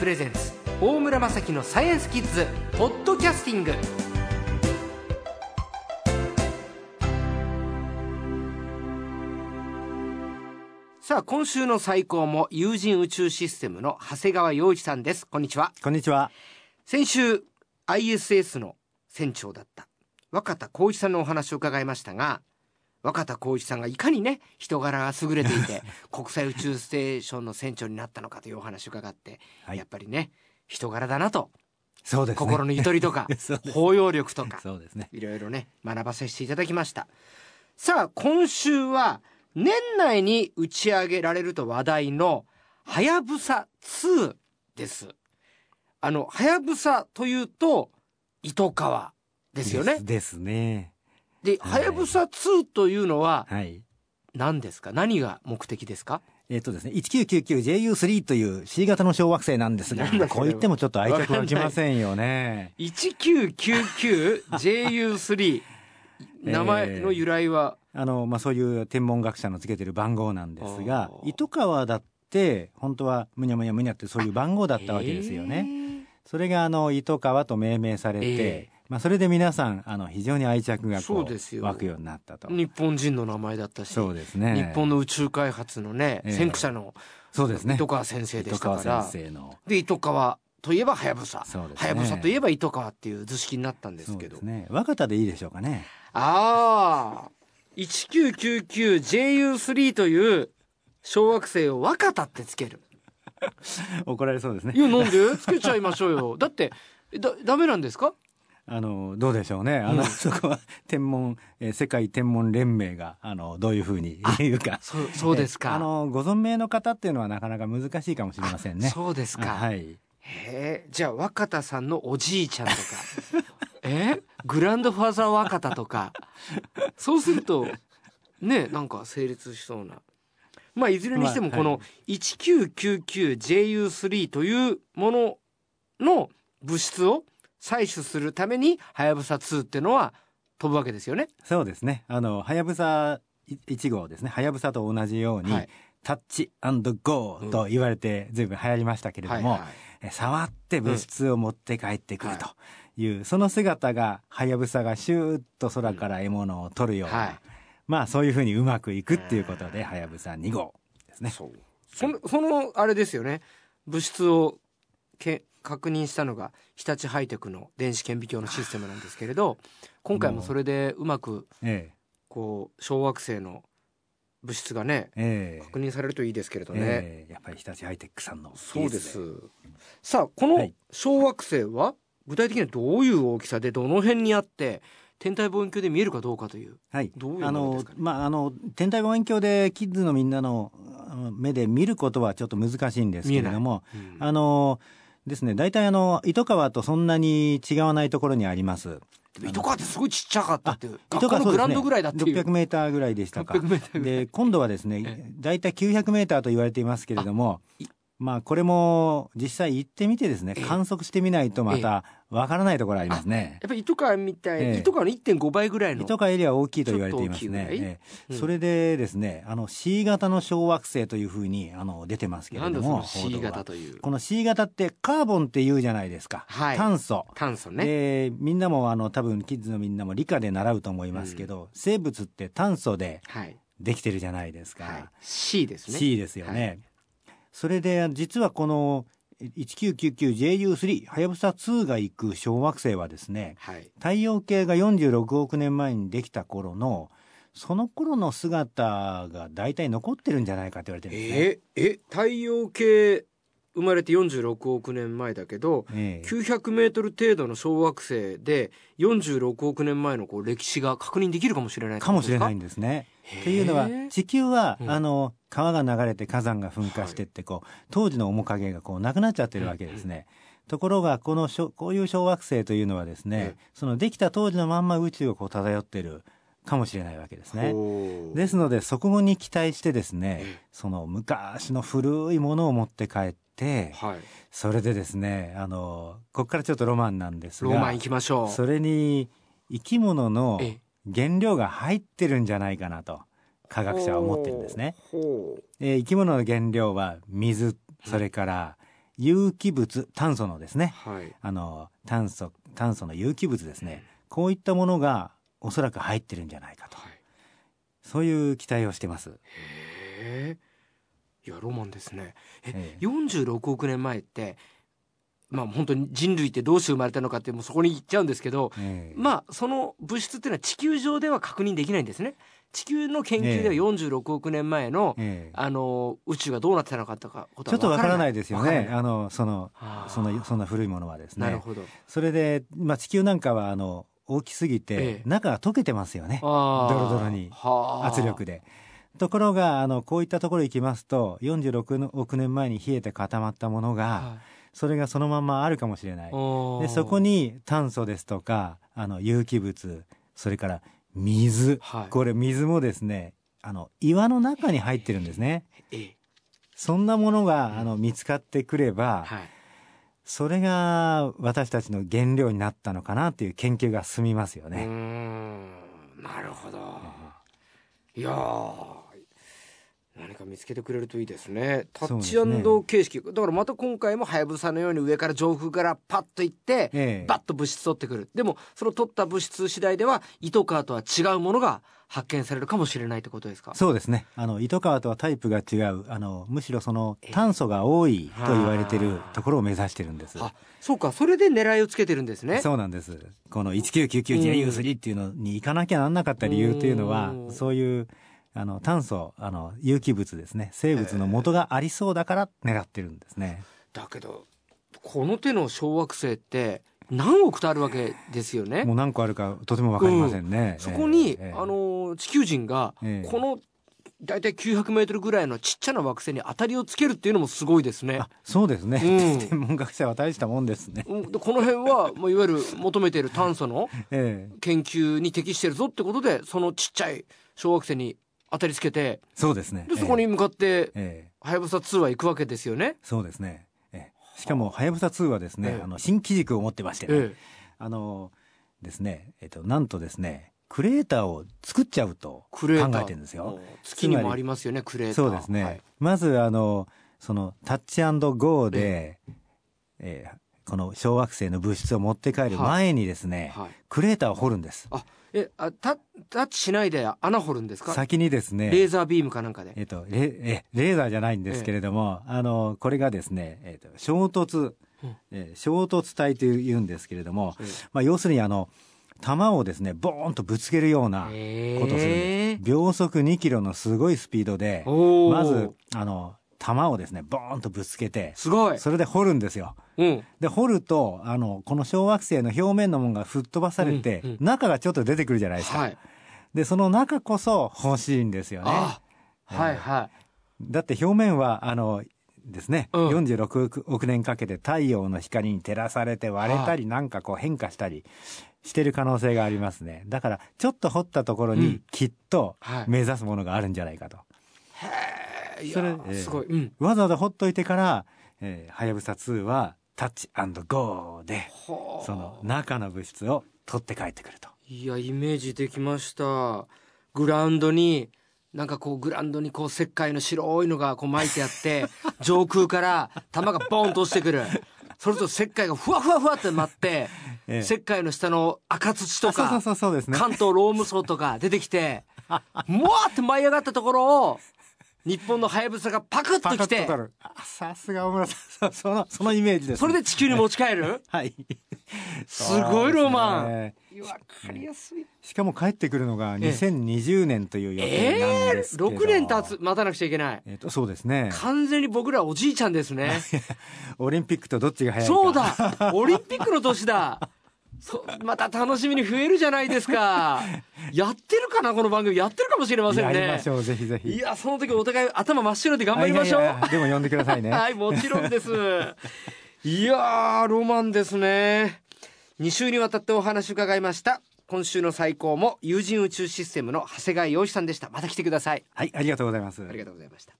プレゼンツ大村雅樹のサイエンスキッズポッドキャスティング。さあ今週の最高も有人宇宙システムの長谷川洋一さんです。こんにちは。こんにちは。先週 ISS の船長だった若田光一さんのお話を伺いましたが若田光一さんがいかにね人柄が優れていて 国際宇宙ステーションの船長になったのかというお話を伺って、はいやっぱりね人柄だなと、そうですね。心のゆとりとか 包容力とかそうですね。いろいろね学ばせていただきましたさあ今週は年内に打ち上げられると話題のはやぶさ2ですあのはやぶさというと糸川ですよねですですね。でははいやぶさ2というのははい。何ですか？何が目的ですか？えっ、とですね、1999JU3 という C 型の小惑星なんですがこう言ってもちょっと愛着湧きませんよね。1999JU3 名前の由来は、あの、まあ、そういう天文学者のつけてる番号なんですが糸川だって、本当はむにゃむにゃむにゃってそういう番号だったわけですよね。ねそれがあの、糸川と命名されて、ええまあ、それで皆さん、あの、非常に愛着がこそうですよ湧くようになったと。日本人の名前だったしそうですね。日本の宇宙開発のね、ええ先駆者のそうですね。糸川先生でしたから、先生の。で糸川といえばはやぶさはやぶさといえば糸川っていう図式になったんですけどそうですね。若田でいいでしょうかね。ああ 1999JU3 という小惑星を若田ってつける 怒られそうですねい。やなんで？つけちゃいましょうよだってだダメなんですか？あの、どうでしょうね。あの、うんそこは天文、えー世界天文連盟が、あの、どういうふうに言うか。そうそうですか。えーあの、ご存命の方っていうのはなかなか難しいかもしれませんね。そうですか、はい。へえ。じゃあ若田さんのおじいちゃんとか。え？グランドファーザー若田とか。そうするとねなんか成立しそうな。まあいずれにしてもまあこの 1999JU3 というものの物質を採取するためにはやぶさ2っていうのは飛ぶわけですよね。そうですね。あの、はやぶさ1号ですね。はやぶさと同じように、はいタッチゴーと言われて随分流行りましたけれども、触って物質を持って帰ってくるという、その姿が、はやぶさがシューッと空から獲物を取るような、はいまあそういうふうにうまくいくっていうことで、はやぶさ2号ですね。そのそのあれですよね物質をけ確認したのが日立ハイテクの電子顕微鏡のシステムなんですけれど今回もそれでうまくえこう小惑星の物質がねえ、え。え確認されるといいですけれどね、ええ。やっぱり日立ハイテックさんのそうです。さあこのはい。小惑星は具体的にはどういう大きさでどの辺にあって天体望遠鏡で見えるかどうかというはい。どういうあのまあ、あの、天体望遠鏡でキッズのみんなの目で見ることはちょっと難しいんですけれども、うん。あの、ですね、大体あの、糸川とそんなに違わないところにあります。糸川ってすごいちっちゃかったっていう糸川のグラウンドぐらいだっていう600メーターぐらいでしたか。600メーターぐらいで、今度はですね、大体900メーターと言われていますけれどもまあ、これも実際行ってみてですねええ、観測してみないとまたわからないところありますね。やっぱり糸川みたい、ええ。糸川の1.5倍ぐらいの。糸川エリアは大きいと言われていますね。ええ。うんそれでですね、あの C 型の小惑星というふうにあの出てますけれども、C 型という。この C 型ってカーボンって言うじゃないですか。はい。炭素。炭素ね。でみんなもあの多分キッズのみんなも理科で習うと思いますけど、生物って炭素ではい、できてるじゃないですか。はい。C ですね。C ですよね。それで実はこの 1999JU3 はやぶさ2が行く小惑星はですね、はい。太陽系が46億年前にできた頃のその頃の姿が大体残ってるんじゃないかって言われてるんですね。えーえ太陽系生まれて46億年前だけどええ。900メートル程度の小惑星で46億年前のこう歴史が確認できるかもしれないか？もしれないんんですね。っていうのは地球は、うん。あの川が流れて火山が噴火してってこう、当時の面影がこうなくなっちゃってるわけですね。ところがこのこういう小惑星というのはですね、そのできた当時のまんま宇宙をこう漂ってるかもしれないわけですね。ですのでそこに期待してですね、ええ。その昔の古いものを持って帰って、はい。それでですね、あの、ここからちょっとロマンなんですが、ローマン行きましょう。それに生き物のええ。原料が入ってるんじゃないかなと、科学者は思ってるんですね。えー生き物の原料は水、それから有機物炭素のですね。はい。あの炭素炭素の有機物ですね。こういったものがおそらく入ってるんじゃないかと。はい。そういう期待をしてます。へえいやロマンですね。えええ。46億年前ってまあ本当に人類ってどうして生まれたのかってもうそこに行っちゃうんですけどええ。まあその物質っていうのは地球上では確認できないんですね地球の研究ではええ。46億年前の、ええ。あの宇宙がどうなってたのかとかちょっとわからない。ですよね。あのそのそのそんな古いものはですね。なるほど。それで、まあ、地球なんかはあの大きすぎて、ええ。中が溶けてますよね。ドロドロに。はあ。圧力で。ところがあのこういったところ行きますと46億年前に冷えて固まったものがはそれがそのままあるかもしれない。でそこに炭素ですとかあの有機物それから水、はい。これ水もですねあの岩の中に入ってるんですね。ええ。そんなものがあの見つかってくれば、はい。それが私たちの原料になったのかなっていう研究が進みますよね。ん。なるほど。いやー何か見つけてくれるといいですね。タッチそうですね。形式、だからまた今回もはやぶさのように上から上空からパッと行って、ええ。バッと物質取ってくる。でもその取った物質次第では糸川とは違うものが発見されるかもしれないってことですか？そうですね。あの糸川とはタイプが違う。あのむしろその炭素が多いと言われてるところを目指してるんです。あそうか。それで狙いをつけてるんですね。そうなんです。この 1999GU3 っていうのに行かなきゃなんなかった理由っていうのはうん、そういうあの炭素、あの有機物ですね。生物の元がありそうだから狙ってるんですね。だけどこの手の小惑星って何億とあるわけですよね もう何個あるかとてもわかりませんね。そこに、ええあの地球人がええこの大体900メートルぐらいのちっちゃな惑星に当たりをつけるっていうのもすごいですねあ。そうですね、うん天文学者は大したもんですね。この辺は、まあ、いわゆる求めている炭素の ええ研究に適してるぞってことでそのちっちゃい小惑星に当たりつけてそうですね。でそこに向かってはやぶさ2は行くわけですよね。そうですね。ええしかも、はやぶさ2はですね、ええあの、新機軸を持ってましてね、えあの、ですね、えっと、なんとですね、クレーターを作っちゃうと考えてるんですよ。月にもありますよねクレーターそうですね。はいまず、あの、その、タッチゴーで、ええこの小惑星の物質を持って帰る前にですね、はい。クレーターを掘るんです。あえあタタッチしないで穴掘るんですか？先にですね、レーザービームかなんかで。えっと、レえレーザーじゃないんですけれども、あのこれがですね、えっと、衝突、うん。えー衝突体というんですけれども、ええ。まあ、要するにあの弾をですねボーンとぶつけるようなことをするんえです、秒速2キロのすごいスピードでまずあの弾をですねボーンとぶつけてすごい。それで掘るんですよ。うん。で掘るとあのこの小惑星の表面のものが吹っ飛ばされて、うんうん。中がちょっと出てくるじゃないですか。はい。でその中こそ欲しいんですよね。あはいはい。だって表面はあのですね、うん。46億億年かけて太陽の光に照らされて割れたりなんかこう変化したりしてる可能性がありますね。だからちょっと掘ったところにうん。きっとはい。目指すものがあるんんじゃないかと、えー。いそれやええ。すごい。うん。わざわざ掘っといてからえーはやぶさ2はタッチゴーではあその中の物質を取って帰ってくると。いやイメージできました。グラウンドになんかこうグラウンドにこう石灰の白いのがこう巻いてあって 上空から弾がボンと落ちてくる。それと石灰がふわふわふわって舞って、ええ。石灰の下の赤土とあそうかそうそうですね。関東ローム層とか出てきて もわーって舞い上がったところを日本のハヤブサがパクッとパカきてッと取る。あさすが大村さんそのそのイメージです、それで地球に持ち帰る？はい。すごいロマン、ねわかりやすい。しかも帰ってくるのがええ。2020年という予定なんええですけど、6年経つ待たなくちゃいけない。えっ、とそうですね。完全に僕らおじいちゃんですね。オリンピックとどっちが早いか。そうだ！オリンピックの年だそまた楽しみに増えるじゃないですか。やってるかなこの番組。やってるかもしれませんね。やりましょうぜひぜひ。いやその時お互い頭真っ白で頑張りましょう。あいやいやでも呼んでくださいね。はいもちろんです。いやーロマンですね。2週にわたってお話伺いました。今週の最高も有人宇宙システムの長谷川洋一さんでした。また来てください。はいありがとうございます。ありがとうございました